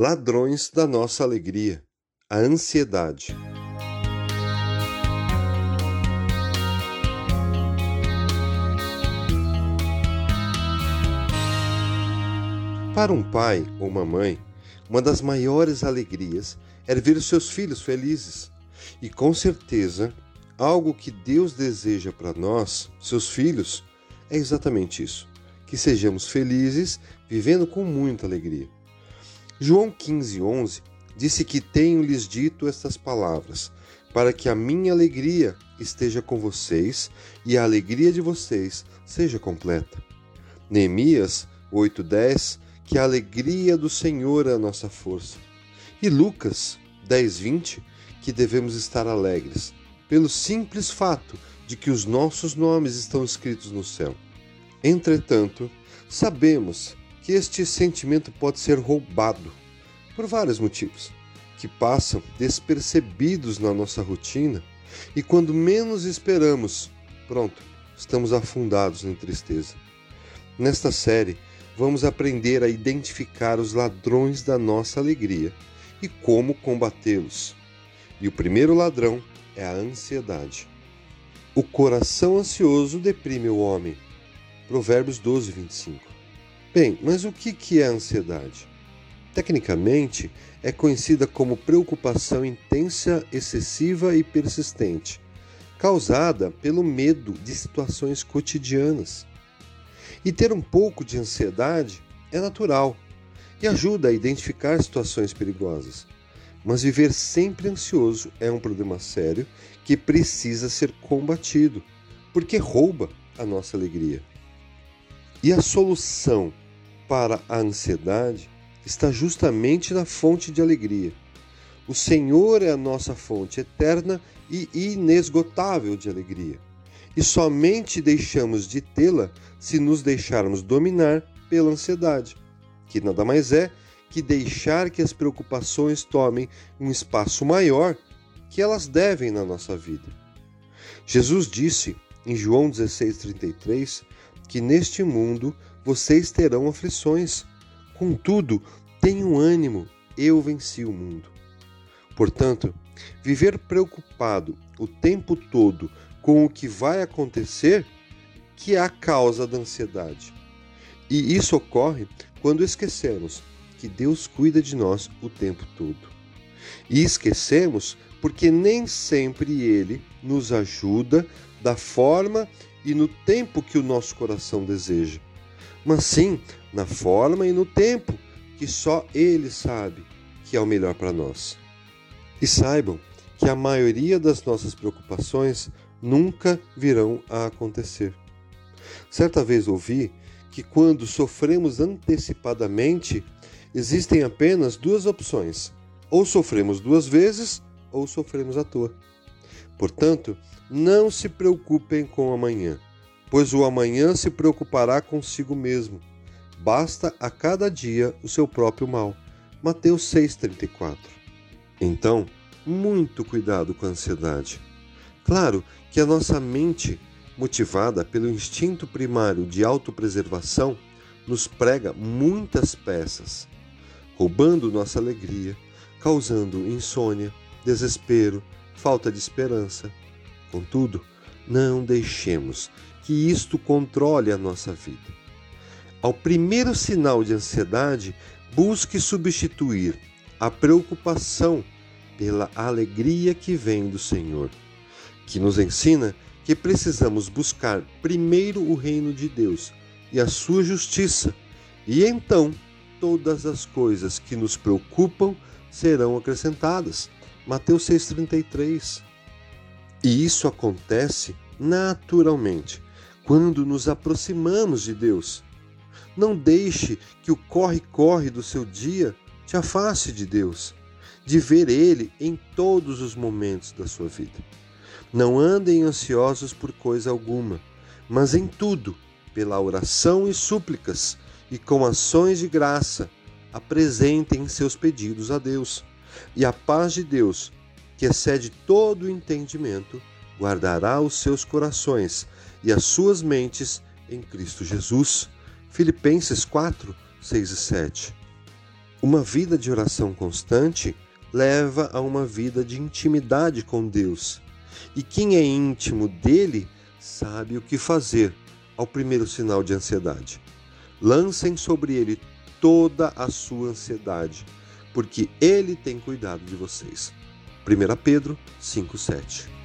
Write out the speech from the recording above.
Ladrões da nossa alegria, a ansiedade. Para um pai ou uma mãe, uma das maiores alegrias é ver os seus filhos felizes. E com certeza, algo que Deus deseja para nós, seus filhos, é exatamente isso: que sejamos felizes, vivendo com muita alegria. João 15:11 disse que tenho-lhes dito estas palavras, para que a minha alegria esteja com vocês e a alegria de vocês seja completa. Neemias 8:10 que a alegria do Senhor é a nossa força. E Lucas 10:20 que devemos estar alegres pelo simples fato de que os nossos nomes estão escritos no céu. Entretanto, sabemos que este sentimento pode ser roubado por vários motivos, que passam despercebidos na nossa rotina e quando menos esperamos, pronto, estamos afundados em tristeza. Nesta série, vamos aprender a identificar os ladrões da nossa alegria e como combatê-los. E o primeiro ladrão é a ansiedade. O coração ansioso deprime o homem. Provérbios 12, 25. Bem, mas o que é a ansiedade? Tecnicamente, é conhecida como preocupação intensa, excessiva e persistente, causada pelo medo de situações cotidianas. E ter um pouco de ansiedade é natural e ajuda a identificar situações perigosas. Mas viver sempre ansioso é um problema sério que precisa ser combatido, porque rouba a nossa alegria. E a solução para a ansiedade está justamente na fonte de alegria. O Senhor é a nossa fonte eterna e inesgotável de alegria. E somente deixamos de tê-la se nos deixarmos dominar pela ansiedade, que nada mais é que deixar que as preocupações tomem um espaço maior que elas devem na nossa vida. Jesus disse em João 16,33 que neste mundo vocês terão aflições. Contudo, tenham ânimo, eu venci o mundo. Portanto, viver preocupado o tempo todo com o que vai acontecer que é a causa da ansiedade. E isso ocorre quando esquecemos que Deus cuida de nós o tempo todo. E esquecemos porque nem sempre Ele nos ajuda da forma e no tempo que o nosso coração deseja, mas sim na forma e no tempo que só Ele sabe que é o melhor para nós. E saibam que a maioria das nossas preocupações nunca virão a acontecer. Certa vez ouvi que quando sofremos antecipadamente, existem apenas duas opções: ou sofremos duas vezes ou sofremos à toa. Portanto, não se preocupem com amanhã, pois o amanhã se preocupará consigo mesmo. Basta a cada dia o seu próprio mal. Mateus 6,34. Então, muito cuidado com a ansiedade. Claro que a nossa mente, motivada pelo instinto primário de autopreservação, nos prega muitas peças, roubando nossa alegria, causando insônia, desespero, falta de esperança. Contudo, não deixemos que isto controle a nossa vida. Ao primeiro sinal de ansiedade, busque substituir a preocupação pela alegria que vem do Senhor, que nos ensina que precisamos buscar primeiro o reino de Deus e a sua justiça, e então todas as coisas que nos preocupam serão acrescentadas. Mateus 6,33. E isso acontece naturalmente quando nos aproximamos de Deus. Não deixe que o corre-corre do seu dia te afaste de Deus, de ver Ele em todos os momentos da sua vida. Não andem ansiosos por coisa alguma, mas em tudo, pela oração e súplicas e com ações de graça, apresentem seus pedidos a Deus. E a paz de Deus, que excede todo o entendimento, guardará os seus corações e as suas mentes em Cristo Jesus. Filipenses 4, 6 e 7. Uma vida de oração constante leva a uma vida de intimidade com Deus. E quem é íntimo dele sabe o que fazer ao primeiro sinal de ansiedade. Lancem sobre ele toda a sua ansiedade, porque ele tem cuidado de vocês. 1 Pedro 5,7